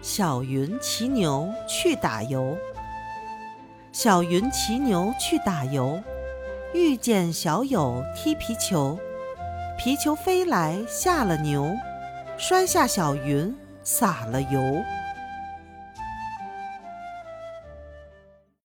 小云骑牛去打油，小云骑牛去打油，遇见小友踢皮球，皮球飞来下了牛，摔下小云洒了油。